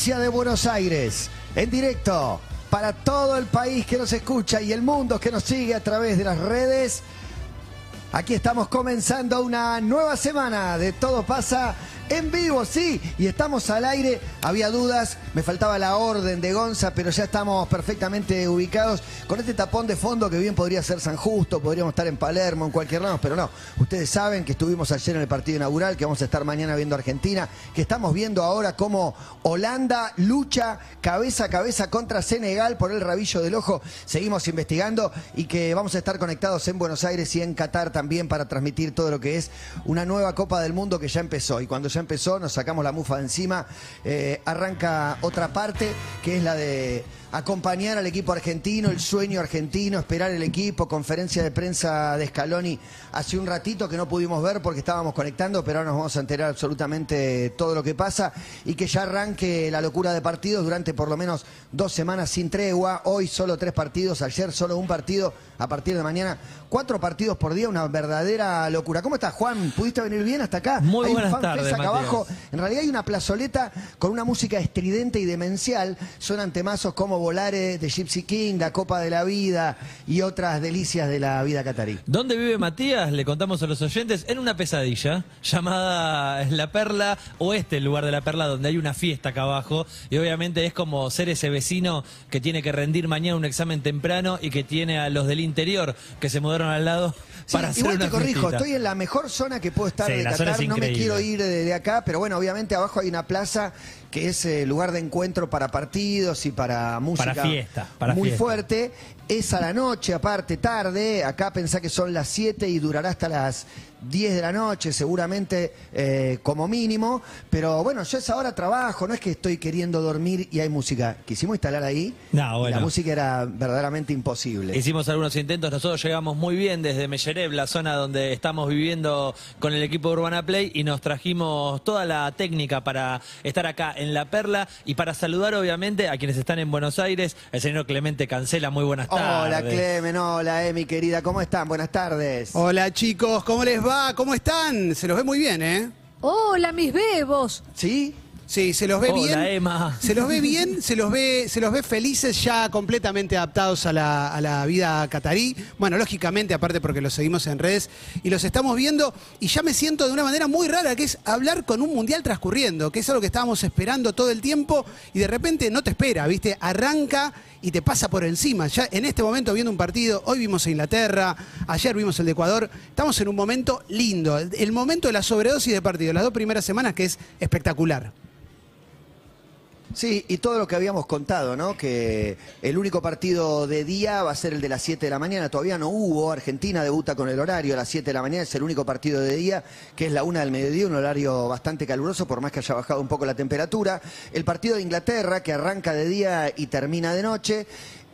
De Buenos Aires, en directo para todo el país que nos escucha y el mundo que nos sigue a través de las redes. Aquí estamos comenzando una nueva semana de Todo pasa en vivo, sí, y estamos al aire. Había dudas, me faltaba la orden de Gonza, pero ya estamos perfectamente ubicados con este tapón de fondo que bien podría ser San Justo, podríamos estar en Palermo, en cualquier lado, pero no. Ustedes saben que estuvimos ayer en el partido inaugural, que vamos a estar mañana viendo Argentina, que estamos viendo ahora cómo Holanda lucha cabeza a cabeza contra Senegal por el rabillo del ojo. Seguimos investigando y que vamos a estar conectados en Buenos Aires y en Qatar también para transmitir todo lo que es una nueva Copa del Mundo que ya empezó. Y cuando ya empezó, nos sacamos la mufa encima. Eh, arranca otra parte que es la de acompañar al equipo argentino, el sueño argentino, esperar el equipo, conferencia de prensa de Scaloni hace un ratito que no pudimos ver porque estábamos conectando, pero ahora nos vamos a enterar absolutamente todo lo que pasa y que ya arranque la locura de partidos durante por lo menos dos semanas sin tregua. Hoy solo tres partidos, ayer solo un partido, a partir de mañana cuatro partidos por día, una verdadera locura. ¿Cómo estás, Juan? ¿Pudiste venir bien hasta acá? Muy Hay buenas tardes, acá abajo. En realidad hay una plazoleta con una música estridente y demencial. Suenan temazos como Volare de Gypsy King, La Copa de la Vida y otras delicias de la vida catarí. ¿Dónde vive Matías? Le contamos a los oyentes en una pesadilla llamada La Perla Oeste, el lugar de La Perla, donde hay una fiesta acá abajo. Y obviamente es como ser ese vecino que tiene que rendir mañana un examen temprano y que tiene a los del interior que se mudaron al lado Sí, para hacer igual una te corrijo, fiestita. estoy en la mejor zona que puedo estar Sí, de Qatar. es No me quiero ir de, de acá, pero bueno, obviamente abajo hay una plaza que es eh, lugar de encuentro para partidos y para música Para fiesta, para muy fiesta. fuerte. Es a la noche, aparte tarde. Acá pensá que son las 7 y durará hasta las 10 de la noche, seguramente eh, como mínimo. Pero bueno, yo a esa hora trabajo, no es que estoy queriendo dormir y hay música. Quisimos instalar ahí. No, y bueno. La música era verdaderamente imposible. Hicimos algunos intentos, nosotros llegamos muy bien desde Mellerev, la zona donde estamos viviendo con el equipo de Urbana Play y nos trajimos toda la técnica para estar acá en La Perla y para saludar obviamente a quienes están en Buenos Aires, el señor Clemente Cancela, muy buenas tardes. Hola Clemen, hola Emi querida, ¿cómo están? Buenas tardes. Hola chicos, ¿cómo les va? ¿Cómo están? Se los ve muy bien, ¿eh? Hola, mis bebos. ¿Sí? Sí, se los ve Hola, bien. Emma. Se los ve bien, se los ve, se los ve felices, ya completamente adaptados a la, a la vida catarí. Bueno, lógicamente, aparte porque los seguimos en redes y los estamos viendo. Y ya me siento de una manera muy rara, que es hablar con un mundial transcurriendo, que es algo que estábamos esperando todo el tiempo y de repente no te espera, ¿viste? Arranca y te pasa por encima. Ya en este momento viendo un partido, hoy vimos a Inglaterra, ayer vimos el de Ecuador, estamos en un momento lindo, el, el momento de la sobredosis de partido, las dos primeras semanas que es espectacular. Sí, y todo lo que habíamos contado, ¿no? Que el único partido de día va a ser el de las 7 de la mañana. Todavía no hubo. Argentina debuta con el horario a las 7 de la mañana. Es el único partido de día, que es la una del mediodía, un horario bastante caluroso, por más que haya bajado un poco la temperatura. El partido de Inglaterra, que arranca de día y termina de noche.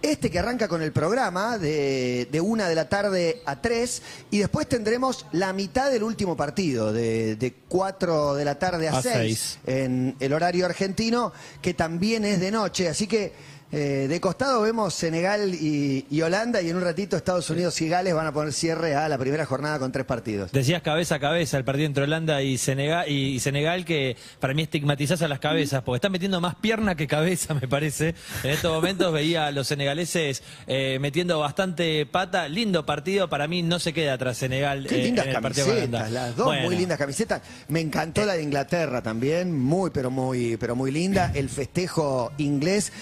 Este que arranca con el programa de, de una de la tarde a tres y después tendremos la mitad del último partido, de, de cuatro de la tarde a, A seis, seis. en el horario argentino, que también es de noche. Así que eh, de costado vemos Senegal y, y Holanda y en un ratito Estados Unidos y Gales van a poner cierre a la primera jornada con tres partidos. Decías cabeza a cabeza el partido entre Holanda y Senegal, y, y Senegal que para mí estigmatizás a las cabezas, porque están metiendo más pierna que cabeza, me parece. En estos momentos veía a los senegaleses eh, metiendo bastante pata. Lindo partido, para mí no se queda atrás Senegal Qué eh, lindas en el partido con camisetas, las dos Bueno, muy lindas camisetas. Me encantó la de Inglaterra también, muy pero muy pero muy linda. El festejo inglés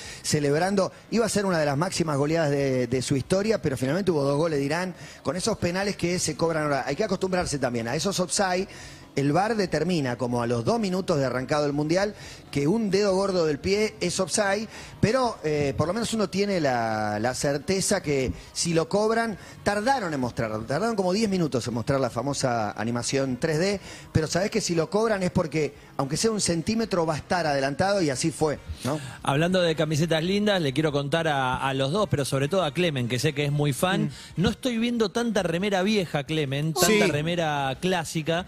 iba a ser una de las máximas goleadas de, de su historia, pero finalmente hubo dos goles de Irán con esos penales que se cobran ahora. Hay que acostumbrarse también a esos offside. El VAR determina, como a los dos minutos de arrancado el Mundial, que un dedo gordo del pie es offside, pero eh, por lo menos uno tiene la, la certeza que si lo cobran, tardaron en mostrarlo, tardaron como 10 minutos en mostrar la famosa animación 3D, pero sabés que si lo cobran es porque, aunque sea un centímetro, va a estar adelantado y así fue, ¿no? Hablando de camisetas lindas, le quiero contar a, a los dos, pero sobre todo a Clemen, que sé que es muy fan. No estoy viendo tanta remera vieja, Clemen, tanta Sí. remera clásica.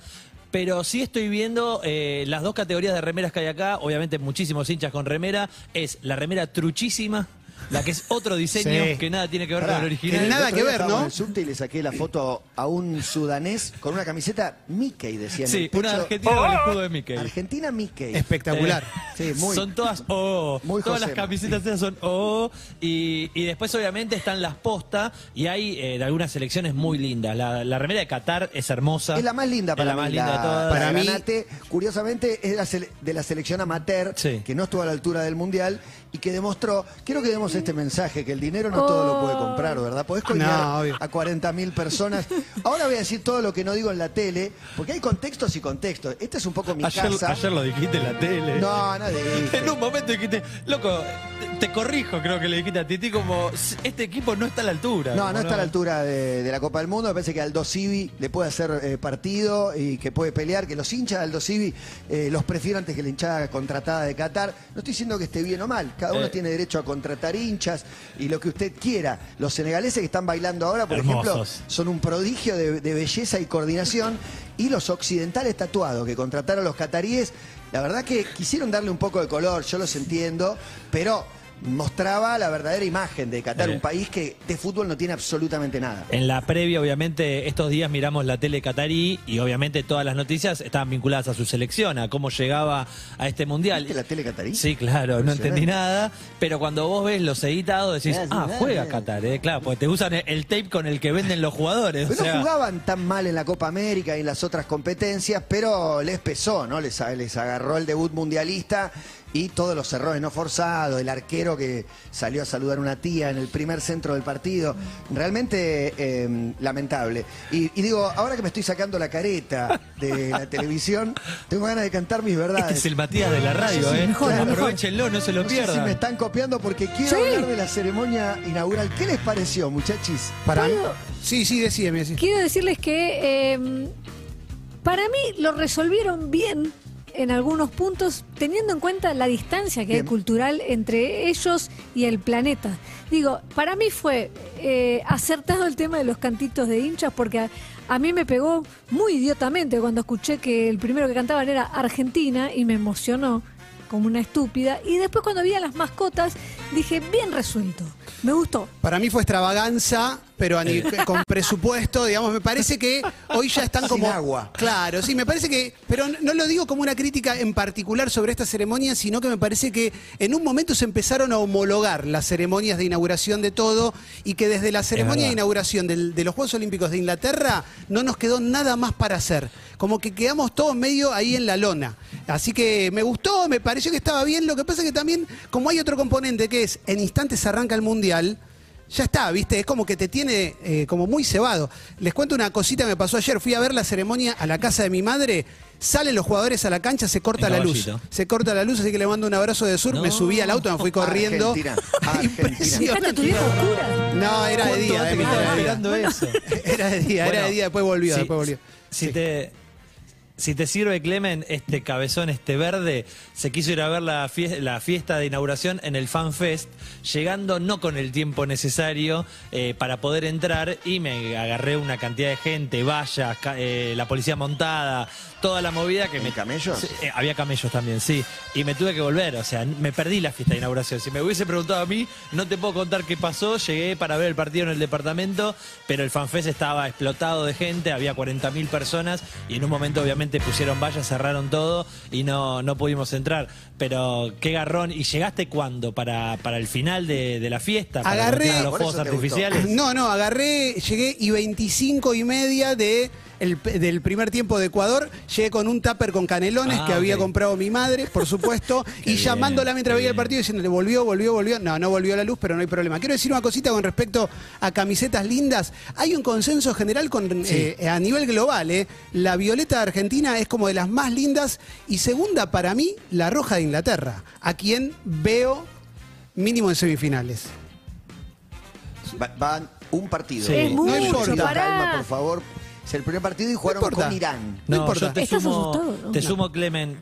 Pero sí estoy viendo eh, las dos categorías de remeras que hay acá, obviamente muchísimos hinchas con remera, es la remera truchísima, la que es otro diseño Sí. que nada tiene que ver Pará, con el original. que nada El otro que día ver, ¿no? En el subte y le saqué la foto a un sudanés con una camiseta Mickey, decía en Sí, una argentina con el escudo de Mickey. Argentina Mickey. Espectacular. Sí, muy. Son todas O. Muy todas las camisetas esas son O. Y, y después, obviamente, están las postas. Y hay eh, de algunas selecciones muy lindas. La, la remera de Qatar es hermosa. Es la más linda Es para la mí, más linda la- de todas. Para mí- Granate. Curiosamente, es de la, sele- de la selección amateur, Sí. que no estuvo a la altura del Mundial y que demostró, quiero que este mensaje, que el dinero no todo lo puede comprar, ¿verdad? Podés coimear No, a 40 mil personas. Ahora voy a decir todo lo que no digo en la tele, porque hay contextos y contextos. Este es un poco mi Ayer, casa. ayer lo dijiste en la tele. No, no dije. En un momento dijiste, loco, te, te corrijo, creo que le dijiste a Titi, como este equipo no está a la altura. No, no está a la altura de, de la Copa del Mundo. Me parece que Aldo Civi le puede hacer eh, partido y que puede pelear, que los hinchas de Aldo Civi eh, los prefiero antes que la hinchada contratada de Qatar. No estoy diciendo que esté bien o mal. Cada uno Eh. tiene derecho a contratar hinchas y lo que usted quiera. Los senegaleses que están bailando ahora, por ejemplo, son un prodigio de, de belleza y coordinación. Y los occidentales tatuados que contrataron los cataríes, la verdad que quisieron darle un poco de color, yo los entiendo, pero mostraba la verdadera imagen de Qatar, un país que de fútbol no tiene absolutamente nada. En la previa, obviamente, estos días miramos la tele catarí y obviamente todas las noticias estaban vinculadas a su selección, a cómo llegaba a este mundial. ¿Viste la tele catarí? Sí, claro, no entendí nada. Pero cuando vos ves los editados decís, Ah, juega. Qatar, ¿eh? Claro, porque te usan el, el tape con el que venden los jugadores. Pero o sea, no jugaban tan mal en la Copa América y en las otras competencias, pero les pesó, ¿no? Les, les agarró el debut mundialista y todos los errores no forzados, el arquero que salió a saludar a una tía en el primer centro del partido. Realmente eh, lamentable. Y, y digo, ahora que me estoy sacando la careta de la televisión, tengo ganas de cantar mis verdades. Este es el Matías de la radio, ¿eh? mejor, mejor. Aprovechenlo, no se lo No sé si pierdan. me están copiando porque quiero Sí. hablar de la ceremonia inaugural. ¿Qué les pareció, muchachis? Para ¿Puedo? Sí, sí, decídeme. Quiero decirles que eh, para mí lo resolvieron bien en algunos puntos, teniendo en cuenta la distancia que Bien. hay cultural entre ellos y el planeta. Digo, para mí fue eh, acertado el tema de los cantitos de hinchas, porque a, a mí me pegó muy idiotamente cuando escuché que el primero que cantaban era Argentina y me emocionó como una estúpida. Y después cuando vi a las mascotas, dije, bien resuelto, me gustó. Para mí fue extravaganza, pero con presupuesto, digamos, me parece que hoy ya están Sin como... agua. Claro, sí, me parece que... Pero no lo digo como una crítica en particular sobre esta ceremonia, sino que me parece que en un momento se empezaron a homologar las ceremonias de inauguración de todo y que desde la ceremonia de inauguración del- de los Juegos Olímpicos de Inglaterra no nos quedó nada más para hacer. Como que quedamos todos medio ahí en la lona. Así que me gustó, me pareció que estaba bien. Lo que pasa es que también, como hay otro componente que es, en instantes arranca el Mundial, ya está, ¿viste? Es como que te tiene eh, como muy cebado. Les cuento una cosita que me pasó ayer. Fui a ver la ceremonia a la casa de mi madre. Salen los jugadores a la cancha, se corta la luz. Se corta la luz, así que le mando un abrazo de sur. No. Me subí al auto, me fui corriendo. No, era de ¿Cuánto día, eh, era estaba de día. Era de día, era Bueno, de día, después volvió, después volvió. Si te, si te sirve, Clemen, este cabezón, este verde, se quiso ir a ver la fiesta, la fiesta de inauguración en el Fan Fest, llegando no con el tiempo necesario eh, para poder entrar y me agarré una cantidad de gente, vallas, eh, la policía montada, toda la movida que ¿En me... camellos? Sí, eh, había camellos también, sí. Y me tuve que volver, o sea, me perdí la fiesta de inauguración. Si me hubiese preguntado a mí, no te puedo contar qué pasó. Llegué para ver el partido en el departamento, pero el fanfest estaba explotado de gente, había 40.000 personas y en un momento obviamente pusieron vallas, cerraron todo y no, no pudimos entrar. Pero qué garrón. ¿Y llegaste cuándo? ¿Para, para el final de, de la fiesta? ¿Para Agarré- los fuegos artificiales? No, no, agarré, llegué y 25 y media de el- del primer tiempo de Ecuador, llegué con un tupper con canelones Ah, que había ok. comprado mi madre, por supuesto, y bien, llamándola mientras veía el partido diciéndole, volvió, volvió, volvió. No, no volvió la luz, pero no hay problema. Quiero decir una cosita con respecto a camisetas lindas. Hay un consenso general con, eh, a nivel global. eh. La violeta de Argentina es como de las más lindas y segunda para mí, la roja de Inglaterra, a quien veo mínimo en semifinales. Va- Van un partido. Sí. Es mucho, Necesito pará. calma, por favor. Es el primer partido y jugaron importa. con Irán. No No, importa. yo te Estás sumo, asustado, ¿no? te sumo, Clemen.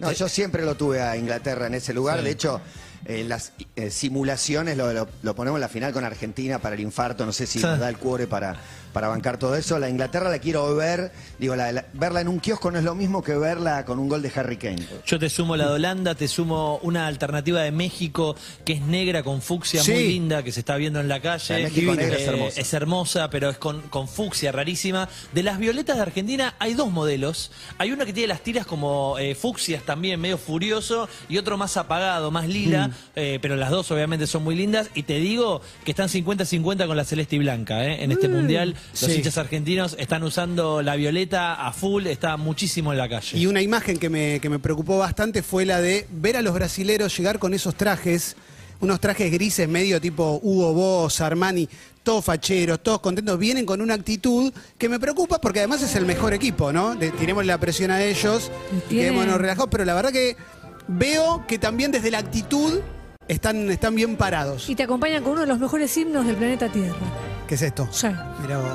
No, yo siempre lo tuve a Inglaterra en ese lugar. Sí. De hecho, en las eh, simulaciones lo, lo- lo ponemos en la final con Argentina para el infarto. No sé si Sí. nos da el cuore para, para bancar todo eso. La Inglaterra la quiero ver. Digo, la- la- verla en un kiosco no es lo mismo que verla con un gol de Harry Kane. Yo te sumo la de Holanda, te sumo una alternativa de México que es negra con fucsia Sí. muy linda que se está viendo en la calle. La México negra es hermosa. es hermosa, pero es con, con fucsia rarísima. De las violetas de Argentina hay dos modelos. Hay una que tiene las tiras como eh, fucsias también, medio furioso, y otro más apagado, más lila, Mm. eh, pero las dos obviamente son muy lindas. Y te digo que están 50-50 con la celeste y blanca. eh, En este mundial, los Sí. hinchas argentinos están usando la violeta a full, está muchísimo en la calle. Y una imagen que me, que me preocupó bastante fue la de ver a los brasileros llegar con esos trajes, unos trajes grises medio tipo Hugo Boss, Armani, todos facheros, todos contentos, vienen con una actitud que me preocupa porque además es el mejor equipo, ¿no? Le tiremos la presión a ellos, quedémonos relajados, pero la verdad que veo que también desde la actitud están, están bien parados. Y te acompañan con uno de los mejores himnos del planeta Tierra. ¿Qué es esto? Sí. Mirá vos.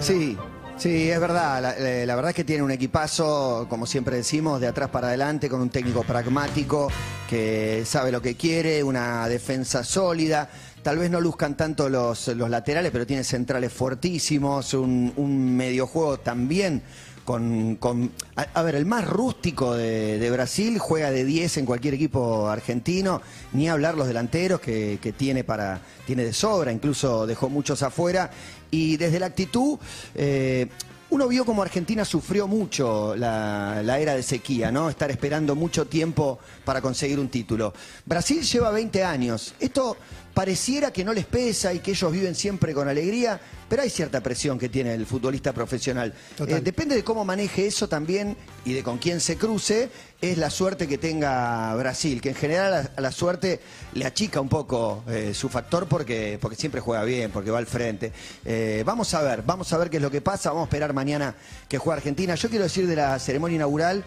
Sí, sí, es verdad. La, la verdad es que tiene un equipazo, como siempre decimos, de atrás para adelante, con un técnico pragmático que sabe lo que quiere, una defensa sólida. Tal vez no luzcan tanto los, los laterales, pero tiene centrales fuertísimos, un, un mediojuego también. Con, con- a, ver, el más rústico de, Brasil juega de 10 en cualquier equipo argentino, ni hablar los delanteros que, que tiene para tiene de sobra, incluso dejó muchos afuera. Y desde la actitud, eh, uno vio como Argentina sufrió mucho la, la era de sequía, ¿no? Estar esperando mucho tiempo para conseguir un título. Brasil lleva 20 años. Esto pareciera que no les pesa y que ellos viven siempre con alegría, pero hay cierta presión que tiene el futbolista profesional. Eh, depende de cómo maneje eso también y de con quién se cruce, es la suerte que tenga Brasil, que en general a, a la suerte le achica un poco eh, su factor porque, porque siempre juega bien, porque va al frente. Eh, vamos a ver, vamos a ver qué es lo que pasa, vamos a esperar mañana que juegue Argentina. Yo quiero decir de la ceremonia inaugural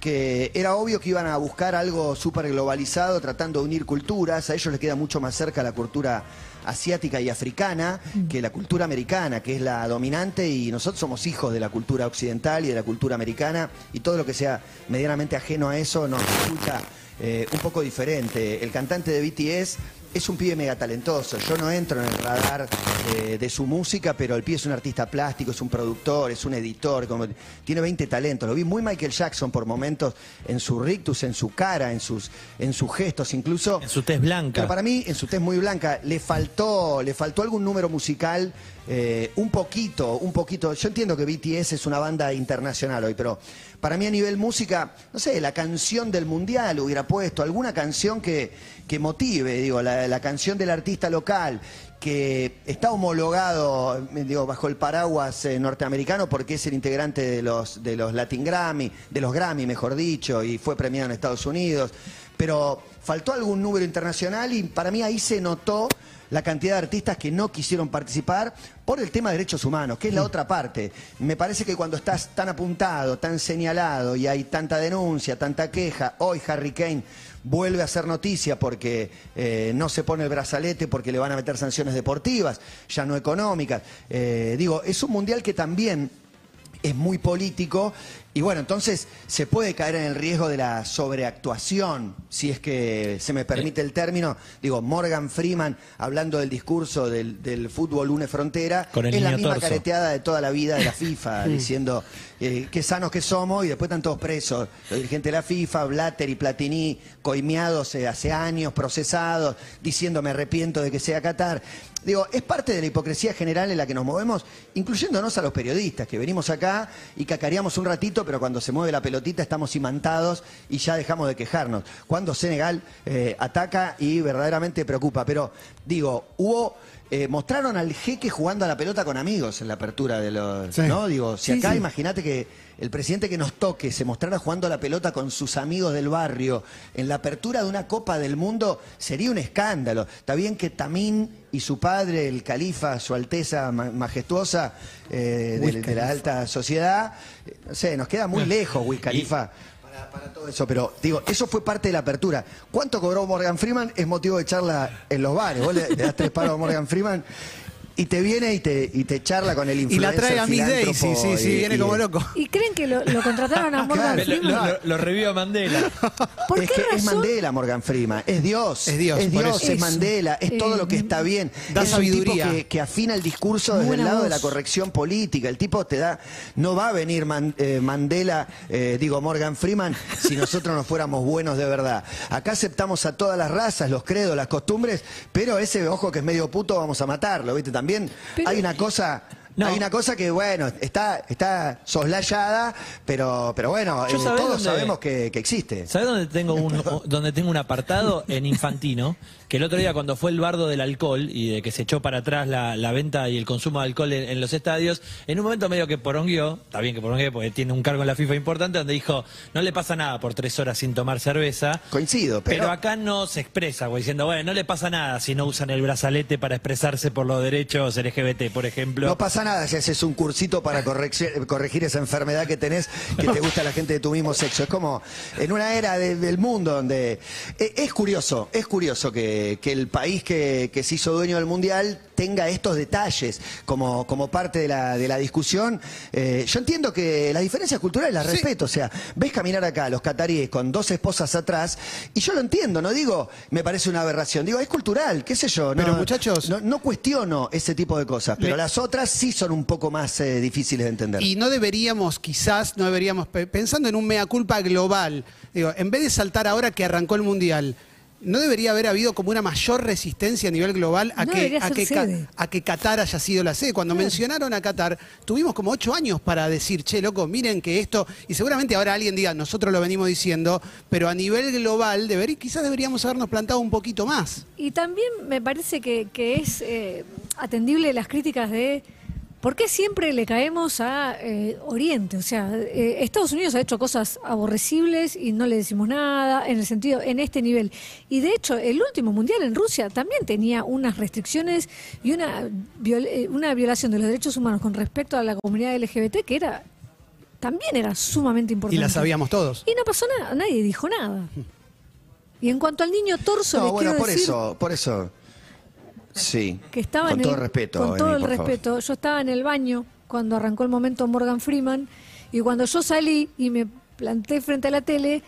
que era obvio que iban a buscar algo súper globalizado, tratando de unir culturas. A ellos les queda mucho más cerca la cultura asiática y africana que la cultura americana, que es la dominante, y nosotros somos hijos de la cultura occidental y de la cultura americana, y todo lo que sea medianamente ajeno a eso nos resulta eh, un poco diferente. El cantante de BTS es un pibe mega talentoso. Yo no entro en el radar eh, de su música, pero el pibe es un artista plástico, es un productor, es un editor, como- tiene 20 talentos. Lo vi muy Michael Jackson por momentos en su rictus, en su cara, en sus, en sus gestos, incluso. En su tez blanca. Pero para mí, en su tez muy blanca, le faltó, le faltó algún número musical, eh, un poquito, un poquito. Yo entiendo que BTS es una banda internacional hoy, pero para mí a nivel música, no sé, la canción del mundial hubiera puesto, alguna canción que, motive, digo, la, la canción del artista local que está homologado eh, digo, bajo el paraguas eh, norteamericano porque es el integrante de los, de los Latin Grammy, de los Grammy mejor dicho, y fue premiado en Estados Unidos, pero faltó algún número internacional y para mí ahí se notó la cantidad de artistas que no quisieron participar por el tema de derechos humanos, que es la otra parte. Me parece que cuando estás tan apuntado, tan señalado y hay tanta denuncia, tanta queja, hoy Harry Kane vuelve a hacer noticia porque eh, no se pone el brazalete porque le van a meter sanciones deportivas, ya no económicas. Eh, digo, es un mundial que también es muy político y bueno, entonces se puede caer en el riesgo de la sobreactuación, si es que se me permite el término. Digo, Morgan Freeman hablando del discurso del, del fútbol une frontera, Con el es la misma torso. careteada de toda la vida de la FIFA, diciendo eh, qué sanos que somos y después están todos presos. Los dirigentes de la FIFA, Blatter y Platini, coimeados eh, hace años, procesados, diciendo me arrepiento de que sea Qatar. Digo, es parte de la hipocresía general en la que nos movemos, incluyéndonos a los periodistas, que venimos acá y cacareamos un ratito, pero cuando se mueve la pelotita estamos imantados y ya dejamos de quejarnos. Cuando Senegal eh, ataca y verdaderamente preocupa. Pero digo, hubo... eh, mostraron al jeque jugando a la pelota con amigos en la apertura de los... Sí. ¿No? Digo, si Sí, acá sí. imagínate que el presidente que nos toque se mostrara jugando a la pelota con sus amigos del barrio en la apertura de una Copa del Mundo, sería un escándalo. Está bien que Tamín y su padre, el califa, su alteza ma- majestuosa eh, de, de la alta sociedad, eh, no sé, nos queda muy lejos, Wiz Khalifa. Para, para todo eso, pero digo, eso fue parte de la apertura. ¿Cuánto cobró Morgan Freeman? Es motivo de charla en los bares. Vos le, le das tres palos a Morgan Freeman y te viene y te, y te charla con el Y influencer la trae a Miss Daisy, sí, sí, y- viene y- como loco. ¿Y creen que lo, lo contrataron a Morgan Claro. Lo, Freeman? lo- lo revivió Mandela. ¿Por es qué que es razón? Mandela Morgan Freeman, es Dios. Es Dios, es, Dios, Mandela, es todo Eh, lo que está bien. da es sabiduría. un tipo que, que afina el discurso desde el lado de la corrección política. El tipo te da, no va a venir Man- eh, Mandela, eh, digo Morgan Freeman, si nosotros no fuéramos buenos de verdad. Acá aceptamos a todas las razas, los credos, las costumbres, pero ese ojo que es medio puto vamos a matarlo, ¿viste? También Pero- hay una cosa... No. Hay una cosa que, bueno, está, está soslayada, pero, pero bueno, eh, todos dónde- sabemos que, que existe. ¿Sabes dónde tengo un donde tengo un apartado en Infantino? Que el otro día cuando fue el bardo del alcohol y de que se echó para atrás la, la venta y el consumo de alcohol en, en los estadios, en un momento medio que poronguió, está bien que porongueó porque tiene un cargo en la FIFA importante, donde dijo, no le pasa nada por tres horas sin tomar cerveza. Coincido, Pero, pero, acá no se expresa, güey, diciendo, bueno, no le pasa nada si no usan el brazalete para expresarse por los derechos LGBT, por ejemplo. no pasa nada si haces un cursito para corregir, esa enfermedad que tenés, que te gusta la gente de tu mismo sexo. Es como en una era de- del mundo donde... eh, Es curioso, es curioso que, que el país que, que se hizo dueño del Mundial tenga estos detalles como, como parte de la, de la discusión. Eh, yo entiendo que las diferencias culturales las Sí. respeto, o sea, ves caminar acá a los cataríes con dos esposas atrás, y yo lo entiendo, no digo, me parece una aberración, digo, es cultural, qué sé yo. No, Pero, muchachos- no, no cuestiono ese tipo de cosas, pero Le- las otras sí son un poco más eh, difíciles de entender. Y no deberíamos, quizás, no deberíamos, pe- pensando en un mea culpa global, digo, en vez de saltar ahora que arrancó el Mundial, ¿no debería haber habido como una mayor resistencia a nivel global a, No que, a, que, Ca- sede. a que Qatar haya sido la sede? Cuando mencionaron a Qatar, tuvimos como ocho años para decir, che, loco, miren que esto, y seguramente ahora alguien diga, nosotros lo venimos diciendo, pero a nivel global, quizás deberíamos habernos plantado un poquito más. Y también me parece que, que es eh, atendible las críticas de por qué siempre le caemos a eh, Oriente. O sea, eh, Estados Unidos ha hecho cosas aborrecibles y no le decimos nada en el sentido, en este nivel. Y de hecho, el último mundial en Rusia también tenía unas restricciones y una, viol- eh, una violación de los derechos humanos con respecto a la comunidad LGBT que era también era sumamente Y importante. la sabíamos todos. Y no pasó nada, nadie dijo nada. Y en cuanto al niño torso, no, les bueno, quiero por decir eso, por eso. Sí. que estaba con en todo el- respeto. con todo el favor. respeto. Yo estaba en el baño cuando arrancó el momento Morgan Freeman y cuando yo salí y me planté frente a la tele,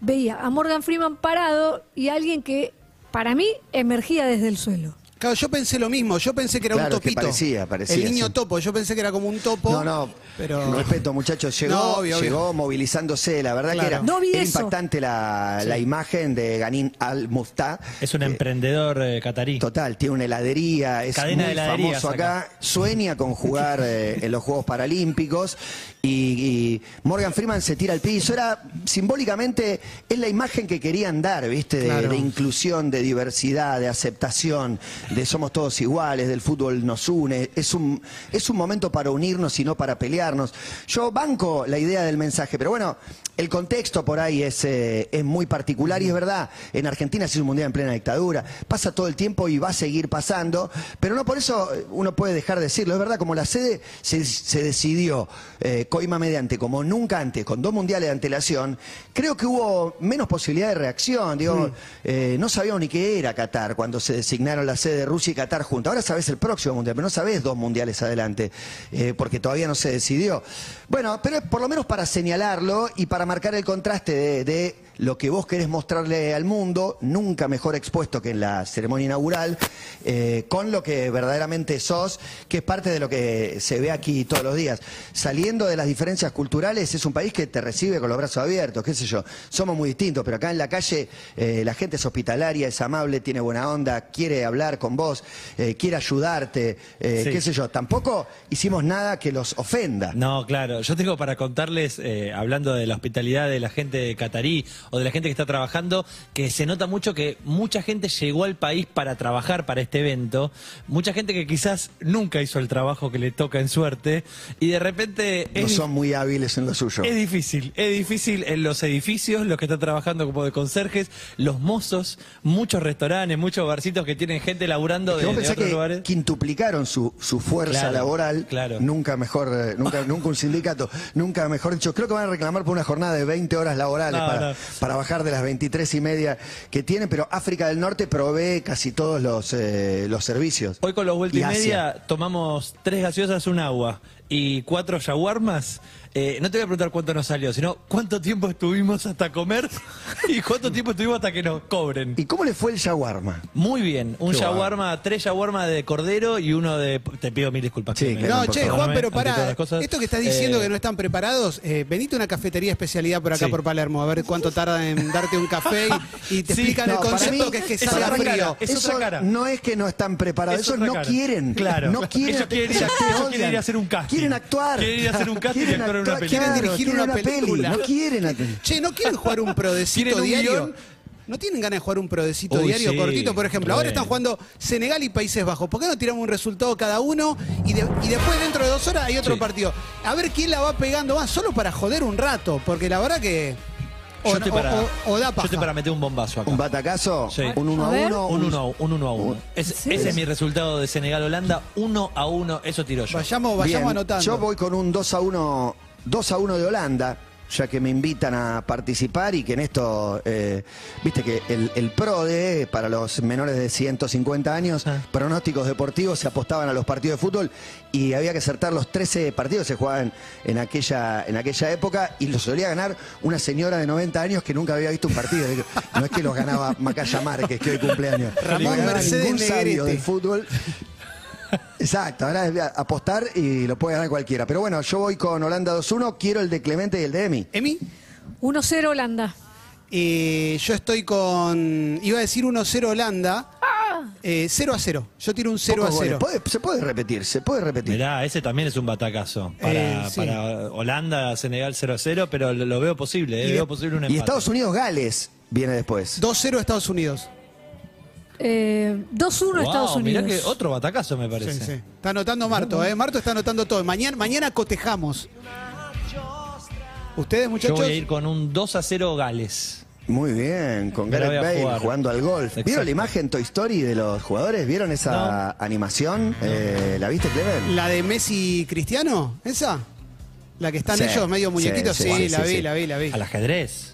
veía a Morgan Freeman parado y alguien que para mí emergía desde el suelo. Claro, yo pensé lo mismo, yo pensé que era Claro, un que topito. parecía, parecía, El niño sí. topo, yo pensé que era como un topo. No, no, pero respeto muchachos, llegó, No, obvio, obvio. llegó movilizándose, la verdad Claro. que era, No vi era eso. impactante la, la imagen de Ganin Al-Muftah. Es un Eh, emprendedor eh, catarí. Total, tiene una heladería, es Cadena muy de heladerías famoso acá. sueña con jugar eh, en los Juegos Paralímpicos y, y Morgan Freeman se tira al piso. Era simbólicamente, es la imagen que querían dar, ¿viste? De, Claro. de inclusión, de diversidad, de aceptación, de somos todos iguales, del fútbol nos une, es un, es un momento para unirnos y no para pelearnos. Yo banco la idea del mensaje, pero bueno, el contexto por ahí es, eh, es muy particular y es verdad, en Argentina se hizo un mundial en plena dictadura, pasa todo el tiempo y va a seguir pasando, pero no por eso eh, uno puede dejar de decirlo, es verdad, como la sede se, se decidió eh, coima mediante como nunca antes, con dos mundiales de antelación, creo que hubo menos posibilidad de reacción, digo, eh, no sabíamos ni qué era Qatar cuando se designaron la sede Rusia y Qatar juntos, ahora sabes el próximo mundial, pero no sabes dos mundiales adelante, eh, porque todavía no se decidió. Bueno, pero por lo menos para señalarlo y para marcar el contraste de lo que vos querés mostrarle al mundo, nunca mejor expuesto que en la ceremonia inaugural, eh, con lo que verdaderamente sos, que es parte de lo que se ve aquí todos los días. Saliendo de las diferencias culturales, es un país que te recibe con los brazos abiertos, qué sé yo. Somos muy distintos, pero acá en la calle eh, la gente es hospitalaria, es amable, tiene buena onda, quiere hablar con vos, eh, quiere ayudarte, Sí. qué sé yo. Tampoco hicimos nada que los ofenda. No, claro. Yo tengo para contarles, hablando de la hospitalidad de la gente catarí o de la gente que está trabajando, que se nota mucho que mucha gente llegó al país para trabajar para este evento. Mucha gente que quizás nunca hizo el trabajo que le toca en suerte. Y de repente No es, son muy hábiles en lo suyo. es difícil. Es difícil en los edificios, los que están trabajando como de conserjes, los mozos, muchos restaurantes, muchos barcitos que tienen gente laburando Que de, vos de otros que lugares. quintuplicaron su, su fuerza Claro, laboral. claro. Nunca mejor, eh, nunca, nunca un sindicato, nunca mejor dicho. Creo que van a reclamar por una jornada de 20 horas laborales No, para, no. Para bajar de las 23 y media que tienen, pero África del Norte provee casi todos los, eh, los servicios. Hoy con los vuelta y, media tomamos tres gaseosas, un agua y cuatro shawarmas. Eh, no te voy a preguntar cuánto nos salió, sino cuánto tiempo estuvimos hasta comer y cuánto tiempo estuvimos hasta que nos cobren. ¿Y cómo le fue el shawarma? Muy bien, un Qué shawarma, tres shawarma de cordero y uno de... Te pido mil disculpas. Sí, claro, No, che. Juan, pero pará. Esto que estás diciendo eh, que no están preparados, eh, venite a una cafetería especialidad por acá Sí. por Palermo, a ver cuánto tarda en darte un café y, y te Sí, explican el No, para concepto mí, que es que es salga otra cara. frío. Es eso otra cara. no es que no están preparados, Es ellos otra no cara. quieren. Claro. No quieren. Ellos quieren ir a- te ellos odian. quieren ir a hacer un casting. Quieren actuar. Quieren ir a hacer un casting y actuar en una película. Quieren dirigir una peli, película. No quieren. act- Che, ¿no quieren jugar un prodecito ¿Quieren un diario? guion? ¿No tienen ganas de jugar un prodecito Uy, diario sí, cortito? Por ejemplo, ahora bueno. están jugando Senegal y Países Bajos. ¿Por qué no tiramos un resultado cada uno y, de- y después dentro de dos horas hay otro Sí. partido? A ver quién la va pegando más, solo para joder un rato, porque la verdad que... O, Yo estoy o- para, o- o da yo paja. estoy para meter un bombazo acá. Un batacazo, Sí. un 1 A a ver. 1. Un 1 a 1. a 1. Es- Sí. Ese es mi resultado de Senegal-Holanda. 1 a 1. Eso tiro yo. Vayamos, vayamos Bien, anotando. Yo voy con un 2 a 1, 2 a 1 de Holanda, ya que me invitan a participar y que en esto, eh, viste que el, el PRODE, para los menores de 150 años, Ah. pronósticos deportivos, se apostaban a los partidos de fútbol y había que acertar los 13 partidos que se jugaban en aquella, en aquella época y los solía ganar una señora de 90 años que nunca había visto un partido. No es que los ganaba Macaya Márquez, que hoy cumpleaños. Ramón No Mercedes ningún sabio del fútbol. Exacto, ahora es apostar y lo puede ganar cualquiera. Pero bueno, yo voy con Holanda 2-1, quiero el de Clemente y el de Emi. ¿Emi? 1-0 Holanda. Eh, yo estoy con. Iba a decir 1-0 Holanda. Eh, 0 a 0. Yo tiro un 0 a Pocos goles. 0. Puede- se puede repetir, se puede repetir. Mirá, ese también es un batacazo. Para, Eh, sí. para Holanda, Senegal 0 a 0, pero lo, lo veo posible. eh, Y de- veo posible un Y empate. Estados Unidos-Gales viene después. 2-0 Estados Unidos. Eh, 2-1 Wow, Estados mirá Unidos. que otro batacazo me parece. Sí, sí. Está anotando Marto, ¿eh? Marto está anotando todo. Mañana, mañana cotejamos. ¿Ustedes, Yo muchachos? voy a ir con un 2 a 0 Gales. Muy bien, con Gareth Bale jugar. jugando al golf. ¿Vieron la imagen Toy Story de los jugadores? ¿Vieron esa animación? Eh, ¿La viste, Clemen? ¿La de Messi y Cristiano? ¿Esa? ¿La que están Sí, ellos medio muñequitos? Sí, sí, la sí, vi, sí. la vi, la vi. Al ajedrez.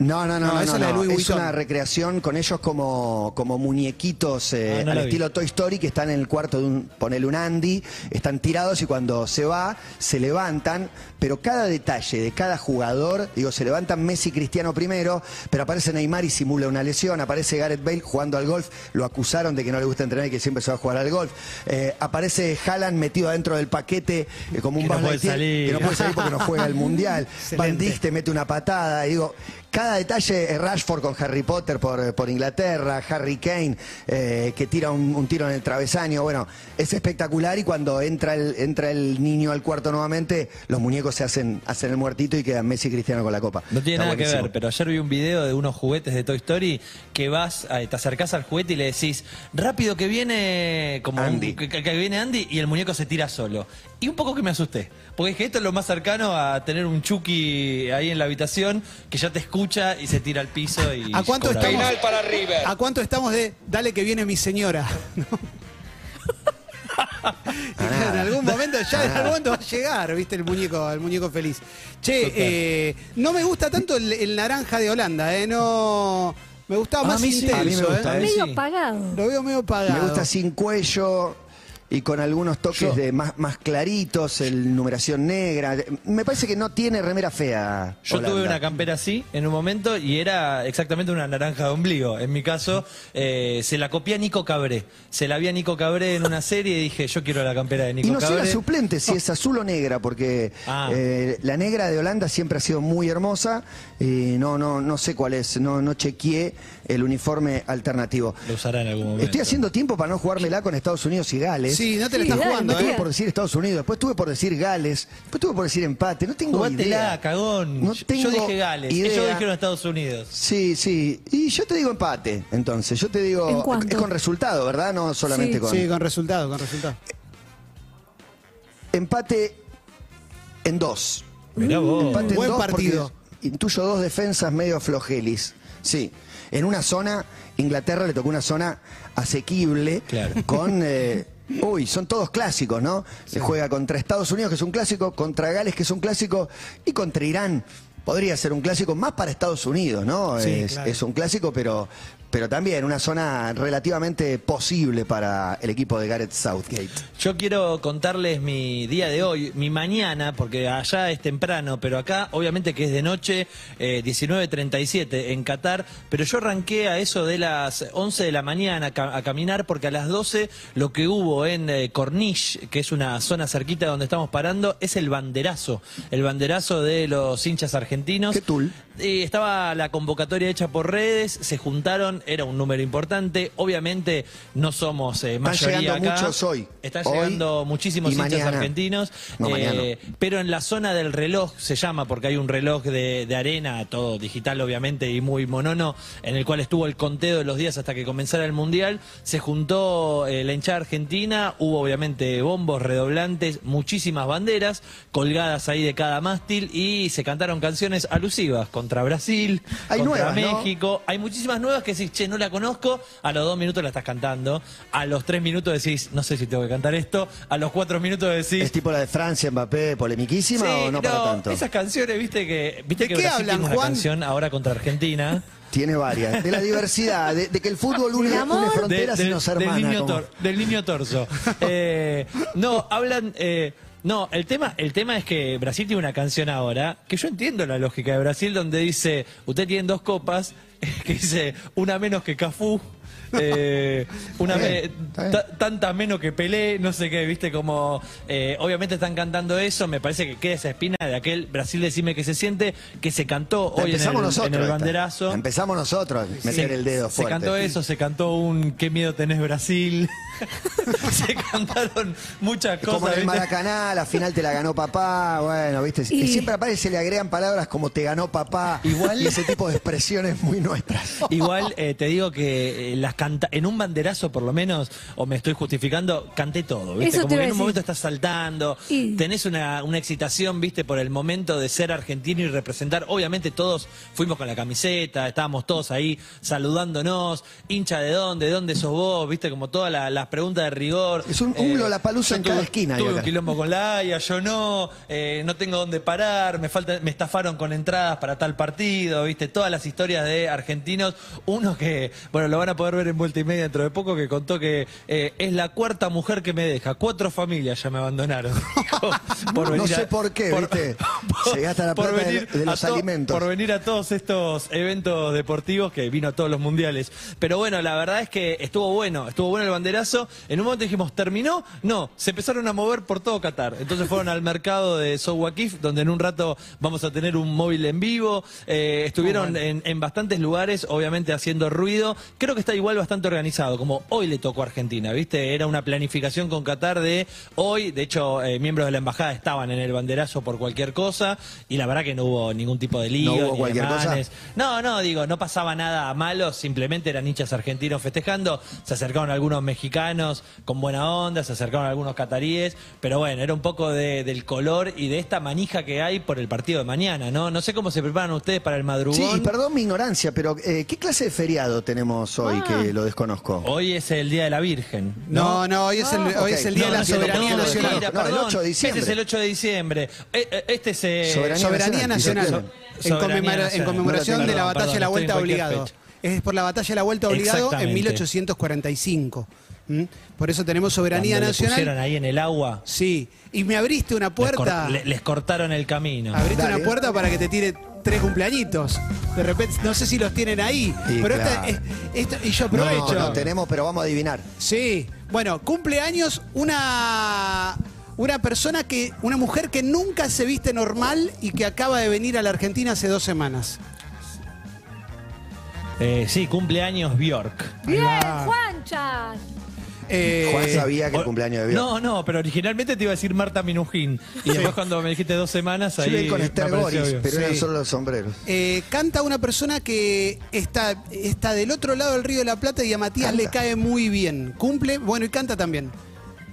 No, no, no, No, no, esa no, es la de no. Louis Es Vuitton. una recreación con ellos como, como muñequitos eh, Ah, al vi. estilo Toy Story que están en el cuarto de un, ponele un Andy, están tirados y cuando se va se levantan, pero cada detalle de cada jugador, digo, se levantan Messi y Cristiano primero, pero aparece Neymar y simula una lesión, aparece Gareth Bale jugando al golf, lo acusaron de que no le gusta entrenar y que siempre se va a jugar al golf, Eh, aparece Haaland metido adentro del paquete eh, como un Que no puede salir. que no puede salir porque no juega el Mundial, Van. Dijk te mete una patada, digo, cada detalle, eh, Rashford con Harry Potter por, por Inglaterra, Harry Kane eh, que tira un, un tiro en el travesaño, bueno, es espectacular y cuando entra el, entra el niño al cuarto nuevamente, los muñecos se hacen, hacen el muertito y quedan Messi y Cristiano con la copa. No tiene Está nada que ver, pero ayer vi un video de unos juguetes de Toy Story que vas, te acercás al juguete y le decís, rápido que viene como un- Andy. que, que viene Andy y el muñeco se tira solo. Y un poco que me asusté, porque dije, esto es lo más cercano a tener un Chucky ahí en la habitación que ya te escucha y se tira al piso y ¿A cuánto cobra estamos? vida. para River. ¿A cuánto estamos de dale que viene mi señora? En algún momento, ya en algún momento va a llegar, viste, el muñeco, el muñeco feliz. Che, eh, no me gusta tanto el, el naranja de Holanda, eh, no. Me gustaba A más mí sí, intenso, a mí me gusta, eh. ¿eh? Medio sí. apagado. Lo veo medio pagado. Me gusta sin cuello y con algunos toques Yo. de más, más claritos, el numeración negra. Me parece que no tiene remera fea. Yo Holanda. tuve una campera así en un momento y era exactamente una naranja de ombligo. En mi caso, eh, se la copié a Nico Cabré. Se la vi a Nico Cabré en una serie y dije, yo quiero la campera de Nico Y no Cabré. la suplente, si es azul o negra, porque Ah. eh, la negra de Holanda siempre ha sido muy hermosa. Y no, no, no sé cuál es, no, no chequeé el uniforme alternativo. Lo usará en algún momento. Estoy haciendo tiempo para no jugármela con Estados Unidos y Gales. Sí, no te la Sí, estás dale, jugando, Estuve ¿eh? Por decir Estados Unidos, después tuve por decir Gales, después tuve por decir empate, no tengo Jugátela, idea. cagón. No Yo- tengo yo dije Gales, idea. ellos dijeron Estados Unidos. Sí, sí. Y yo te digo empate, entonces. Yo te digo. ¿En? Es con resultado, ¿verdad? No solamente Sí. con. Sí, con resultado, con resultado. Empate en dos. Mirá vos. Empate en Buen dos partido. Intuyo dos defensas medio flojelis. Sí. En una zona, Inglaterra le tocó una zona asequible. Claro. Con. eh, uy, son todos clásicos, ¿no? Se juega contra Estados Unidos, que es un clásico, contra Gales, que es un clásico, y contra Irán. Podría ser un clásico más para Estados Unidos, ¿no? Sí, es, claro. es un clásico, pero, pero también una zona relativamente posible para el equipo de Gareth Southgate. Yo quiero contarles mi día de hoy, mi mañana, porque allá es temprano, pero acá obviamente que es de noche, eh, 19.37 en Qatar, pero yo arranqué a eso de las 11 de la mañana a, ca- a caminar porque a las 12 lo que hubo en eh, Corniche, que es una zona cerquita donde estamos parando, es el banderazo, el banderazo de los hinchas argentinos. ¿Qué tul? Y estaba la convocatoria hecha por redes, se juntaron, era un número importante. Obviamente no somos eh, Están mayoría llegando acá. muchos hoy. Están Hoy llegando muchísimos hinchas mañana. argentinos. No, eh, pero en la zona del reloj se llama, porque hay un reloj de, de arena, todo digital obviamente y muy monono, en el cual estuvo el conteo de los días hasta que comenzara el mundial. Se juntó eh, la hinchada argentina, hubo obviamente bombos redoblantes, muchísimas banderas colgadas ahí de cada mástil y se cantaron canciones alusivas contra Brasil, Hay contra nuevas, ¿no? México. Hay muchísimas nuevas que decís, che, no la conozco. A los dos minutos la estás cantando. A los tres minutos decís, no sé si tengo que cantar esto. A los cuatro minutos decís. ¿Es tipo la de Francia, Mbappé, polemiquísima "Sí, o no, para tanto? Esas canciones, viste que, viste ¿De que qué Brasil hablan, tiene una Juan? canción ahora contra Argentina. Tiene varias. De la diversidad, de, de que el fútbol une, Del une De- fronteras y del- nos del, hermana. niño como- tor- del niño torso. Eh, no, hablan. eh, no, el tema, el tema es que Brasil tiene una canción ahora, que yo entiendo la lógica de Brasil, donde dice, usted tiene dos copas, que dice, una menos que Cafú. eh, una Está bien, está bien. ta- tanta menos que Pelé, no sé qué, viste, como eh, obviamente están cantando eso, me parece que queda esa espina de aquel Brasil decime que se siente, que se cantó La hoy en el, empezamos nosotros. en el esta. banderazo. La Empezamos nosotros, meter Se- el dedo Se fuerte. cantó eso, se cantó un qué miedo tenés Brasil. se cantaron muchas Como cosas. en el ¿viste? Maracaná, la final te la ganó papá, bueno, viste. Y, Y- siempre aparece, le agregan palabras como te ganó papá. Igual- Y ese tipo de expresiones muy nuestras. Igual eh, te digo que eh, las canta en un banderazo por lo menos, o me estoy justificando, canté todo, ¿viste? Eso Como te que iba en un decir. momento estás saltando, Y- tenés una, una excitación, ¿viste? Por el momento de ser argentino y representar. Obviamente todos fuimos con la camiseta, estábamos todos ahí saludándonos, hincha de dónde, de dónde sos vos, ¿viste? Como todas la- las preguntas de rigor. Es un- un Lollapalooza yo en cada tuve- esquina, Tuve un quilombo con la Haya, yo no, eh, no tengo dónde parar, me falta, me estafaron con entradas para tal partido, viste, todas las historias de argentinos, uno que, bueno, lo van a poder ver en vuelta y media dentro de poco, que contó que eh, es la cuarta mujer que me deja, cuatro familias ya me abandonaron. Dijo, por No sé por qué, ¿viste? Se gasta la plata de- los to- alimentos. Por venir a todos estos eventos deportivos que vino a todos los mundiales. Pero bueno, la verdad es que estuvo bueno, estuvo bueno el banderazo. En un momento dijimos, ¿terminó? No, se empezaron a mover por todo Qatar. Entonces fueron al mercado de Sowakif, donde en un rato vamos a tener un móvil en vivo. Eh, estuvieron en, en bastantes lugares, obviamente haciendo ruido. Creo que está igual bastante organizado, como hoy le tocó a Argentina, ¿viste? Era una planificación con Qatar de hoy. De hecho, eh, miembros de la embajada estaban en el banderazo por cualquier cosa. Y la verdad que no hubo ningún tipo de lío. ¿No hubo ni cualquier cosa? desmanes. No, no, digo, no pasaba nada malo, simplemente eran hinchas argentinos festejando, se acercaron algunos mexicanos con buena onda, se acercaron algunos cataríes, pero bueno, era un poco de- del color y de esta manija que hay por el partido de mañana, ¿no? No sé cómo se preparan ustedes para el madrugón. Sí, perdón mi ignorancia, pero eh, ¿qué clase de feriado tenemos hoy Ah. que lo desconozco? Hoy es el Día de la Virgen. No, no, hoy es el, Ah, hoy ok. es el día No, de la soberanía no, nacional. no, no, el 8 de diciembre. Este es el 8 de diciembre. Eh, eh, Este es... eh, Soberanía Soberanía nacional, nacional. En, Soberanía conmemora- en nacional. conmemoración de la batalla de Perdón, la vuelta obligado. fecha. Es por la batalla de la vuelta obligado en Exactamente. 1845. ¿Mm? Por eso tenemos soberanía cuando le nacional. pusieron ahí en el agua, Sí, y me abriste una les, cor- puerta. le- les cortaron el camino. Abriste Dale. una puerta para que te tire tres cumpleañitos. De repente, no sé si los tienen ahí. Sí, pero esta- claro. es- esto- y yo No, aprovecho. no tenemos, pero vamos a adivinar. Sí, bueno, cumpleaños una una persona que una mujer que nunca se viste normal y que acaba de venir a la Argentina hace dos semanas. Eh, sí, cumpleaños Bjork. Bien. Juancha. Eh, Juan sabía que el cumpleaños de Bjork. No, no, pero originalmente te iba a decir Marta Minujín. Y después cuando me dijiste dos semanas, Yo ahí. iba a ir con Esther obvio. pero Sí. eran solo los sombreros. eh, canta una persona que está, está del otro lado del Río de la Plata y a Matías Canta. le cae muy bien. Cumple, bueno, y canta también.